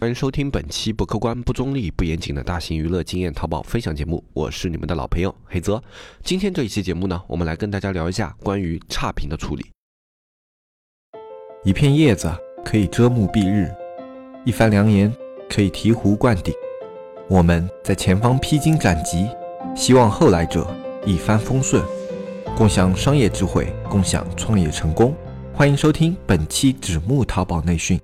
欢迎收听本期不客观、不中立、不严谨的大型娱乐经验淘宝分享节目，我是你们的老朋友黑泽。今天这一期节目呢，我们来跟大家聊一下关于差评的处理。一片叶子可以遮目蔽日，一番良言可以醍醐灌顶。我们在前方披荆斩棘，希望后来者一帆风顺，共享商业智慧，共享创业成功。欢迎收听本期纸木淘宝内训。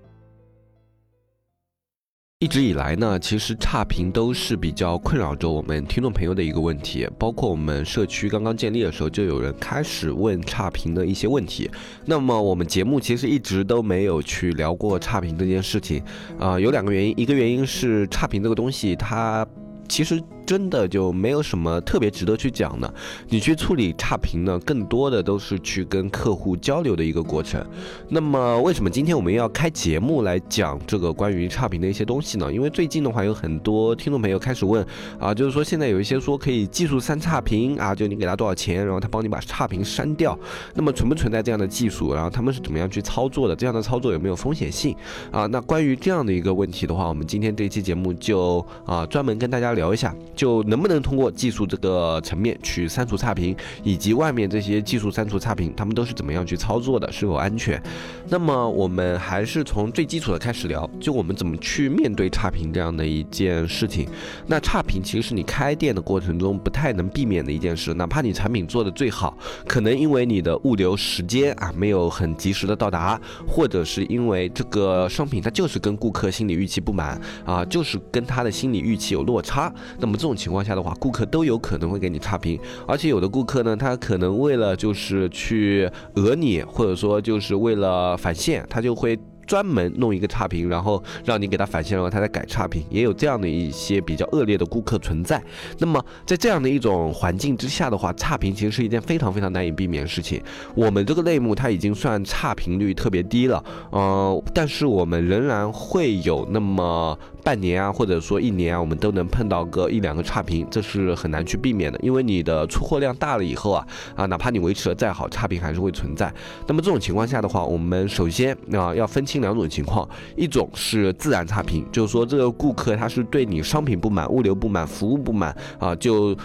一直以来呢，其实差评都是比较困扰着我们听众朋友的一个问题。包括我们社区刚刚建立的时候，就有人开始问差评的一些问题。那么我们节目其实一直都没有去聊过差评这件事情。啊，有两个原因，一个原因是差评这个东西，它其实。真的就没有什么特别值得去讲的。你去处理差评呢，更多的都是去跟客户交流的一个过程。那么，为什么今天我们要开节目来讲这个关于差评的一些东西呢？因为最近的话，有很多听众朋友开始问啊，就是说现在有一些说可以技术删差评啊，就你给他多少钱，然后他帮你把差评删掉。那么存不存在这样的技术？然后他们是怎么样去操作的？这样的操作有没有风险性啊？那关于这样的一个问题的话，我们今天这期节目就啊专门跟大家聊一下。就能不能通过技术这个层面去删除差评，以及外面这些技术删除差评，他们都是怎么样去操作的，是否安全？那么我们还是从最基础的开始聊，就我们怎么去面对差评这样的一件事情。那差评其实是你开店的过程中不太能避免的一件事，哪怕你产品做的最好，可能因为你的物流时间啊没有很及时的到达，或者是因为这个商品它就是跟顾客心理预期不满啊，就是跟他的心理预期有落差，那么这。这这种情况下的话，顾客都有可能会给你差评，而且有的顾客呢，他可能为了就是去讹你，或者说就是为了返现，他就会。专门弄一个差评，然后让你给他返现，然后他再改差评，也有这样的一些比较恶劣的顾客存在。那么在这样的一种环境之下的话，差评其实是一件非常非常难以避免的事情。我们这个类目它已经算差评率特别低了，呃，但是我们仍然会有那么半年啊，或者说一年啊，我们都能碰到个一两个差评，这是很难去避免的。因为你的出货量大了以后啊，啊，哪怕你维持的再好，差评还是会存在。那么这种情况下的话，我们首先啊要分清。两种情况，一种是自然差评，就是说这个顾客他是对你商品不满、物流不满、服务不满啊，就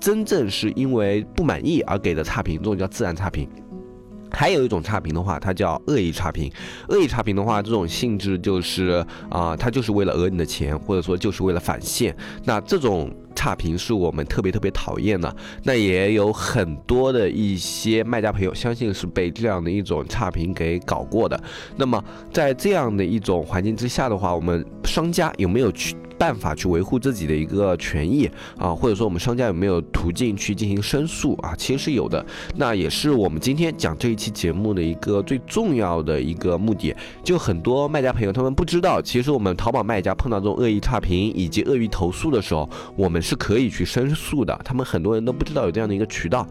真正是因为不满意而给的差评，这种叫自然差评。还有一种差评的话，它叫恶意差评。恶意差评的话，这种性质就是啊，它就是为了讹你的钱，或者说就是为了返现。那这种。差评是我们特别特别讨厌的，那也有很多的一些卖家朋友，相信是被这样的一种差评给搞过的。那么在这样的一种环境之下的话，我们商家有没有去？办法去维护自己的一个权益啊，或者说我们商家有没有途径去进行申诉啊？其实是有的，那也是我们今天讲这一期节目的一个最重要的一个目的。就很多卖家朋友他们不知道，其实我们淘宝卖家碰到这种恶意差评以及恶意投诉的时候，我们是可以去申诉的。他们很多人都不知道有这样的一个渠道。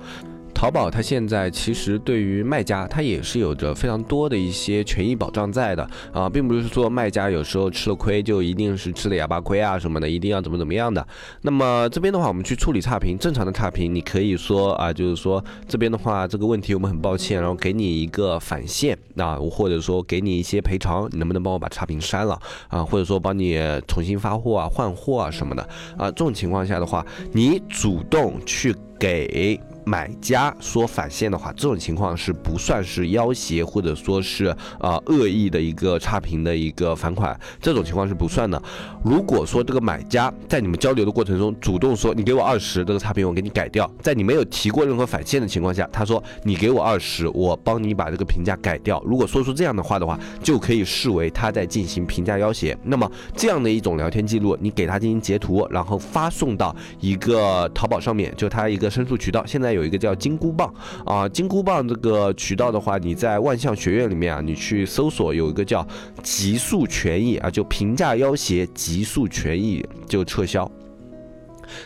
淘宝它现在其实对于卖家，它也是有着非常多的一些权益保障在的啊，并不是说卖家有时候吃了亏就一定是吃了哑巴亏啊什么的，一定要怎么怎么样的。那么这边的话，我们去处理差评，正常的差评，你可以说啊，就是说这边的话，这个问题我们很抱歉，然后给你一个返现啊，或者说给你一些赔偿，你能不能帮我把差评删了啊？或者说帮你重新发货啊、换货啊什么的啊？这种情况下的话，你主动去给。买家说返现的话，这种情况是不算是要挟或者说是呃恶意的一个差评的一个返款，这种情况是不算的。如果说这个买家在你们交流的过程中主动说你给我二十，这个差评我给你改掉，在你没有提过任何返现的情况下，他说你给我二十，我帮你把这个评价改掉。如果说出这样的话的话，就可以视为他在进行评价要挟。那么这样的一种聊天记录，你给他进行截图，然后发送到一个淘宝上面，就他一个申诉渠道。现在。有一个叫金箍棒啊，金箍棒这个渠道的话，你在万象学院里面啊，你去搜索有一个叫极速权益啊，就平价要挟极速权益就撤销。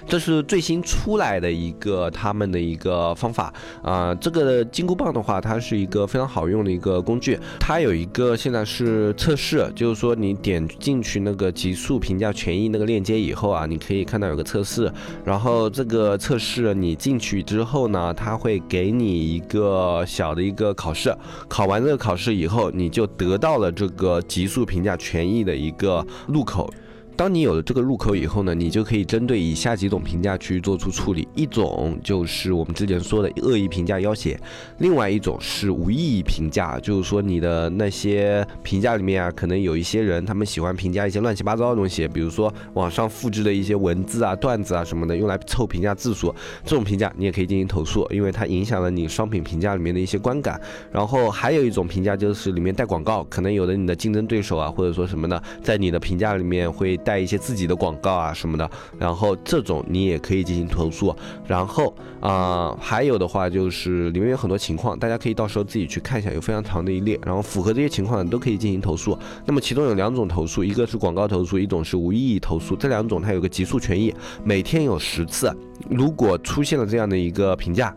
这是最新出来的一个他们的一个方法啊，这个金箍棒的话，它是一个非常好用的一个工具。它有一个现在是测试，就是说你点进去那个极速评价权益那个链接以后啊，你可以看到有个测试。然后这个测试你进去之后呢，它会给你一个小的一个考试，考完这个考试以后，你就得到了这个极速评价权益的一个入口。当你有了这个入口以后呢，你就可以针对以下几种评价去做出处理。一种就是我们之前说的恶意评价要挟，另外一种是无意义评价，就是说你的那些评价里面啊，可能有一些人他们喜欢评价一些乱七八糟的东西，比如说网上复制的一些文字啊、段子啊什么的，用来凑评价字数，这种评价你也可以进行投诉，因为它影响了你商品评价里面的一些观感。然后还有一种评价就是里面带广告，可能有的你的竞争对手啊，或者说什么呢，在你的评价里面会带。一些自己的广告啊什么的，然后这种你也可以进行投诉。然后啊，还有的话就是里面有很多情况，大家可以到时候自己去看一下，有非常长的一列。然后符合这些情况的都可以进行投诉。那么其中有两种投诉，一个是广告投诉，一种是无意义投诉。这两种它有个极速权益，每天有十次。如果出现了这样的一个评价。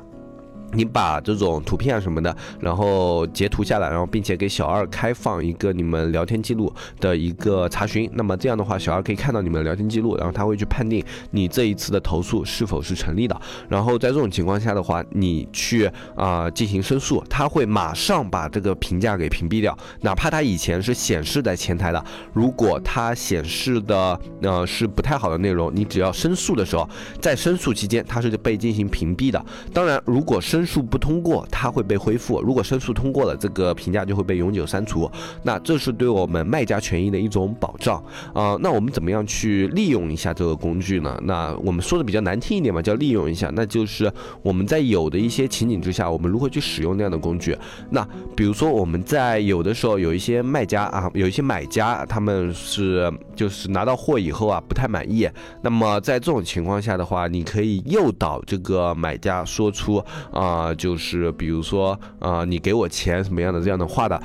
你把这种图片啊什么的，然后截图下来，然后并且给小二开放一个你们聊天记录的一个查询，那么这样的话，小二可以看到你们聊天记录，然后他会去判定你这一次的投诉是否是成立的。然后在这种情况下的话，你去啊进行申诉，他会马上把这个评价给屏蔽掉，哪怕他以前是显示在前台的，如果他显示的呃是不太好的内容，你只要申诉的时候，在申诉期间他是被进行屏蔽的。当然，如果申申诉不通过，它会被恢复；如果申诉通过了，这个评价就会被永久删除。那这是对我们卖家权益的一种保障啊。那我们怎么样去利用一下这个工具呢？那我们说的比较难听一点嘛，叫利用一下，那就是我们在有的一些情景之下，我们如何去使用那样的工具？那比如说我们在有的时候有一些卖家啊，有一些买家，他们是就是拿到货以后啊不太满意。那么在这种情况下的话，你可以诱导这个买家说出啊。啊，就是比如说，啊，你给我钱什么样的这样的话的。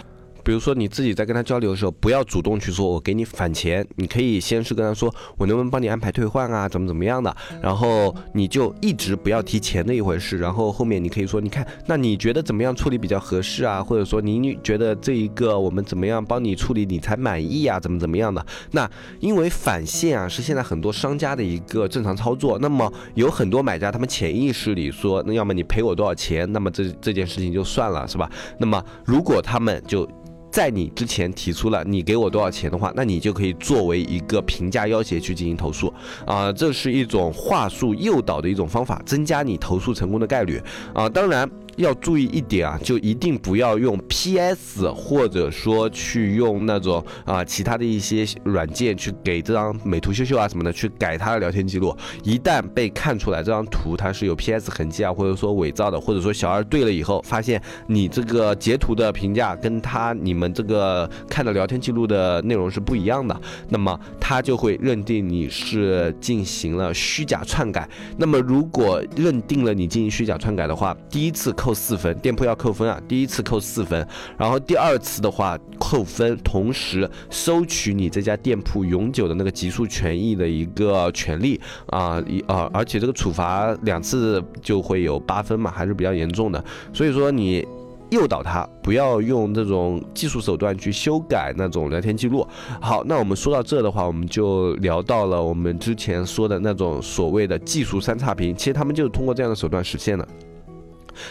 比如说你自己在跟他交流的时候，不要主动去说“我给你返钱”，你可以先是跟他说“我能不能帮你安排退换啊，怎么怎么样的”，然后你就一直不要提钱的一回事，然后后面你可以说“你看，那你觉得怎么样处理比较合适啊？或者说你觉得这一个我们怎么样帮你处理你才满意啊？怎么怎么样的？那因为返现啊是现在很多商家的一个正常操作，那么有很多买家他们潜意识里说，那要么你赔我多少钱，那么这这件事情就算了，是吧？那么如果他们就在你之前提出了你给我多少钱的话，那你就可以作为一个评价要挟去进行投诉啊，这是一种话术诱导的一种方法，增加你投诉成功的概率啊，当然。要注意一点啊，就一定不要用 PS，或者说去用那种啊其他的一些软件去给这张美图秀秀啊什么的去改他的聊天记录。一旦被看出来这张图它是有 PS 痕迹啊，或者说伪造的，或者说小二对了以后发现你这个截图的评价跟他你们这个看的聊天记录的内容是不一样的，那么他就会认定你是进行了虚假篡改。那么如果认定了你进行虚假篡改的话，第一次扣。四分，店铺要扣分啊！第一次扣四分，然后第二次的话扣分，同时收取你这家店铺永久的那个极速权益的一个权利啊！一啊，而且这个处罚两次就会有八分嘛，还是比较严重的。所以说你诱导他不要用这种技术手段去修改那种聊天记录。好，那我们说到这的话，我们就聊到了我们之前说的那种所谓的技术三差评，其实他们就是通过这样的手段实现的。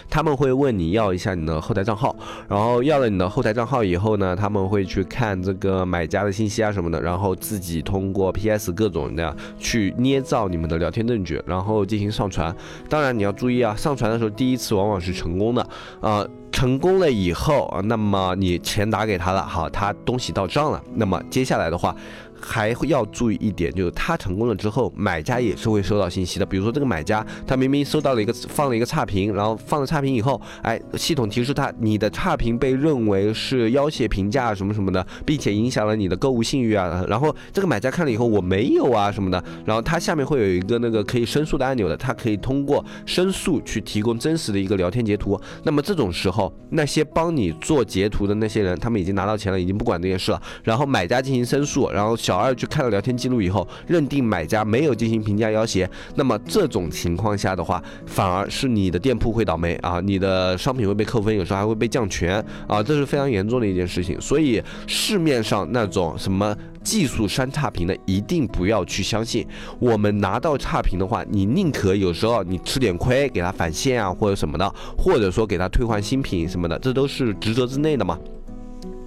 他们会问你要一下你的后台账号，然后要了你的后台账号以后呢，他们会去看这个买家的信息啊什么的，然后自己通过 PS 各种的去捏造你们的聊天证据，然后进行上传。当然你要注意啊，上传的时候第一次往往是成功的，啊，成功了以后，那么你钱打给他了，好，他东西到账了，那么接下来的话。还要注意一点，就是他成功了之后，买家也是会收到信息的。比如说这个买家，他明明收到了一个放了一个差评，然后放了差评以后，哎，系统提示他你的差评被认为是要挟评价什么什么的，并且影响了你的购物信誉啊。然后这个买家看了以后，我没有啊什么的。然后他下面会有一个那个可以申诉的按钮的，他可以通过申诉去提供真实的一个聊天截图。那么这种时候，那些帮你做截图的那些人，他们已经拿到钱了，已经不管这件事了。然后买家进行申诉，然后。小二去看了聊天记录以后，认定买家没有进行评价要挟，那么这种情况下的话，反而是你的店铺会倒霉啊，你的商品会被扣分，有时候还会被降权啊，这是非常严重的一件事情。所以市面上那种什么技术删差评的，一定不要去相信。我们拿到差评的话，你宁可有时候你吃点亏，给他返现啊，或者什么的，或者说给他退换新品什么的，这都是职责之内的嘛。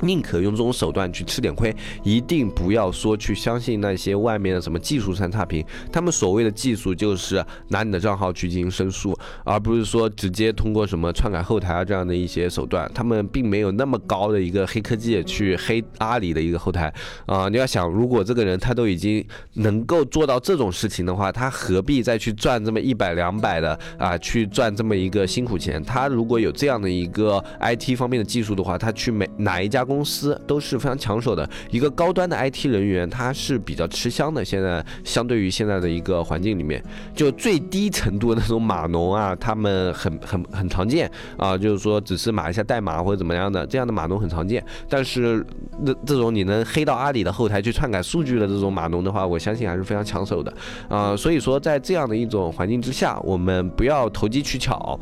宁可用这种手段去吃点亏，一定不要说去相信那些外面的什么技术上差评。他们所谓的技术就是拿你的账号去进行申诉，而不是说直接通过什么篡改后台啊这样的一些手段。他们并没有那么高的一个黑科技去黑阿里的一个后台啊。你要想，如果这个人他都已经能够做到这种事情的话，他何必再去赚这么一百两百的啊，去赚这么一个辛苦钱？他如果有这样的一个 IT 方面的技术的话，他去每哪一家。公司都是非常抢手的一个高端的 IT 人员，他是比较吃香的。现在相对于现在的一个环境里面，就最低程度的那种码农啊，他们很很很常见啊，就是说只是码一下代码或者怎么样的，这样的码农很常见。但是那这种你能黑到阿里的后台去篡改数据的这种码农的话，我相信还是非常抢手的啊。所以说在这样的一种环境之下，我们不要投机取巧。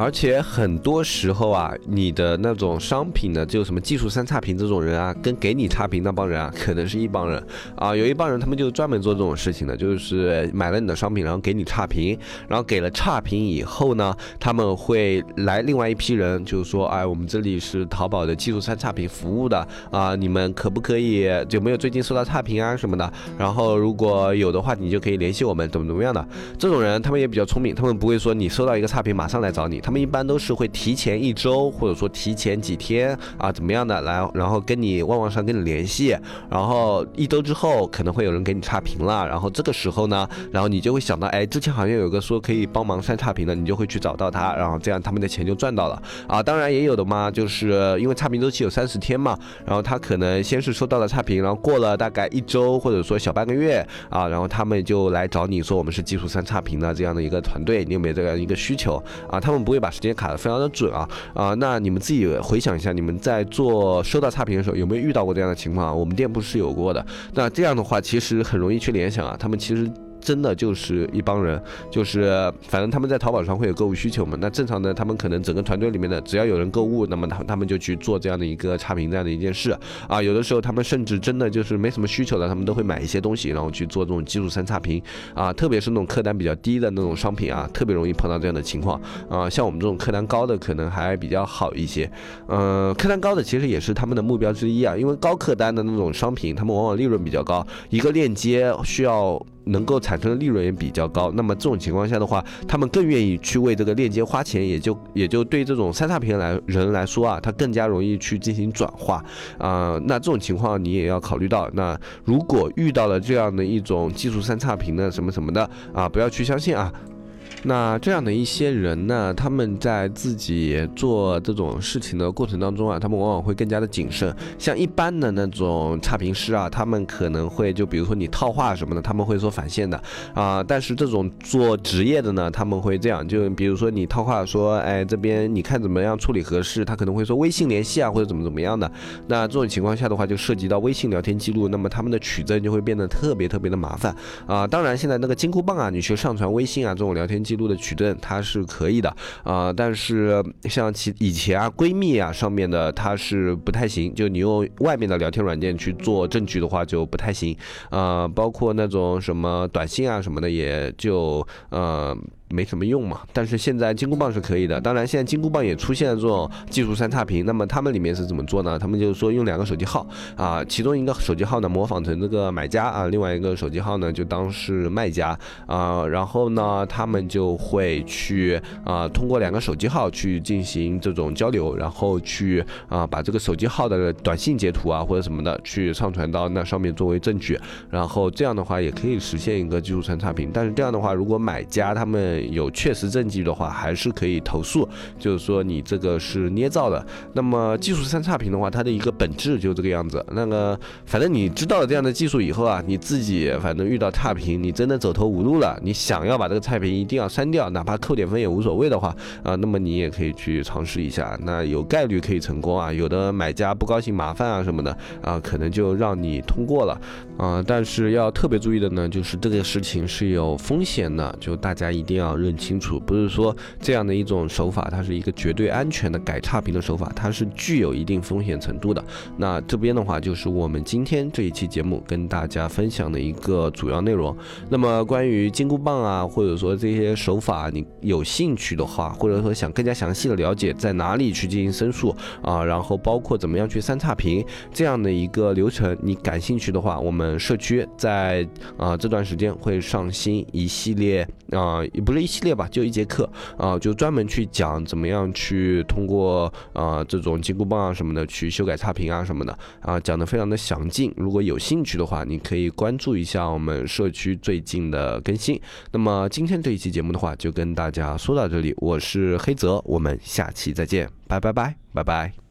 而且很多时候啊，你的那种商品呢，就什么技术三差评这种人啊，跟给你差评那帮人啊，可能是一帮人啊。有一帮人，他们就专门做这种事情的，就是买了你的商品，然后给你差评，然后给了差评以后呢，他们会来另外一批人，就是说，哎，我们这里是淘宝的技术三差评服务的啊，你们可不可以有没有最近收到差评啊什么的？然后如果有的话，你就可以联系我们，怎么怎么样的？这种人他们也比较聪明，他们不会说你收到一个差评马上来找你。他们一般都是会提前一周，或者说提前几天啊，怎么样的来，然后跟你旺旺上跟你联系，然后一周之后可能会有人给你差评了，然后这个时候呢，然后你就会想到，哎，之前好像有个说可以帮忙删差评的，你就会去找到他，然后这样他们的钱就赚到了啊。当然也有的嘛，就是因为差评周期有三十天嘛，然后他可能先是收到了差评，然后过了大概一周或者说小半个月啊，然后他们就来找你说我们是技术删差评的这样的一个团队，你有没有这样一个需求啊？他们不不会把时间卡的非常的准啊啊，那你们自己回想一下，你们在做收到差评的时候有没有遇到过这样的情况啊？我们店铺是有过的。那这样的话，其实很容易去联想啊，他们其实。真的就是一帮人，就是反正他们在淘宝上会有购物需求嘛。那正常的，他们可能整个团队里面的只要有人购物，那么他他们就去做这样的一个差评这样的一件事啊。有的时候他们甚至真的就是没什么需求的，他们都会买一些东西，然后去做这种技术三差评啊。特别是那种客单比较低的那种商品啊，特别容易碰到这样的情况啊。像我们这种客单高的可能还比较好一些，嗯，客单高的其实也是他们的目标之一啊。因为高客单的那种商品，他们往往利润比较高，一个链接需要。能够产生的利润也比较高，那么这种情况下的话，他们更愿意去为这个链接花钱，也就也就对这种三差评来人来说啊，他更加容易去进行转化啊。那这种情况你也要考虑到，那如果遇到了这样的一种技术三差评的什么什么的啊，不要去相信啊。那这样的一些人呢，他们在自己做这种事情的过程当中啊，他们往往会更加的谨慎。像一般的那种差评师啊，他们可能会就比如说你套话什么的，他们会说返现的啊。但是这种做职业的呢，他们会这样，就比如说你套话说，哎，这边你看怎么样处理合适，他可能会说微信联系啊，或者怎么怎么样的。那这种情况下的话，就涉及到微信聊天记录，那么他们的取证就会变得特别特别的麻烦啊。当然，现在那个金箍棒啊，你去上传微信啊这种聊天。记记录的取证它是可以的啊，但是像其以前啊闺蜜啊上面的它是不太行，就你用外面的聊天软件去做证据的话就不太行啊，包括那种什么短信啊什么的也就嗯。没什么用嘛，但是现在金箍棒是可以的。当然，现在金箍棒也出现了这种技术三差评。那么他们里面是怎么做呢？他们就是说用两个手机号啊，其中一个手机号呢模仿成这个买家啊，另外一个手机号呢就当是卖家啊。然后呢，他们就会去啊通过两个手机号去进行这种交流，然后去啊把这个手机号的短信截图啊或者什么的去上传到那上面作为证据。然后这样的话也可以实现一个技术三差评。但是这样的话，如果买家他们有确实证据的话，还是可以投诉，就是说你这个是捏造的。那么技术三差评的话，它的一个本质就这个样子。那个反正你知道了这样的技术以后啊，你自己反正遇到差评，你真的走投无路了，你想要把这个差评一定要删掉，哪怕扣点分也无所谓的话啊，那么你也可以去尝试一下，那有概率可以成功啊。有的买家不高兴、麻烦啊什么的啊，可能就让你通过了啊，但是要特别注意的呢，就是这个事情是有风险的，就大家一定要认清楚，不是说这样的一种手法，它是一个绝对安全的改差评的手法，它是具有一定风险程度的。那这边的话，就是我们今天这一期节目跟大家分享的一个主要内容。那么关于金箍棒啊，或者说这些手法，你有兴趣的话，或者说想更加详细的了解在哪里去进行申诉啊，然后包括怎么样去删差评这样的一个流程，你感兴趣的话，我们。社区在啊这段时间会上新一系列啊也不是一系列吧，就一节课啊，就专门去讲怎么样去通过啊这种金箍棒啊什么的去修改差评啊什么的啊，讲的非常的详尽。如果有兴趣的话，你可以关注一下我们社区最近的更新。那么今天这一期节目的话，就跟大家说到这里，我是黑泽，我们下期再见，拜拜拜拜拜。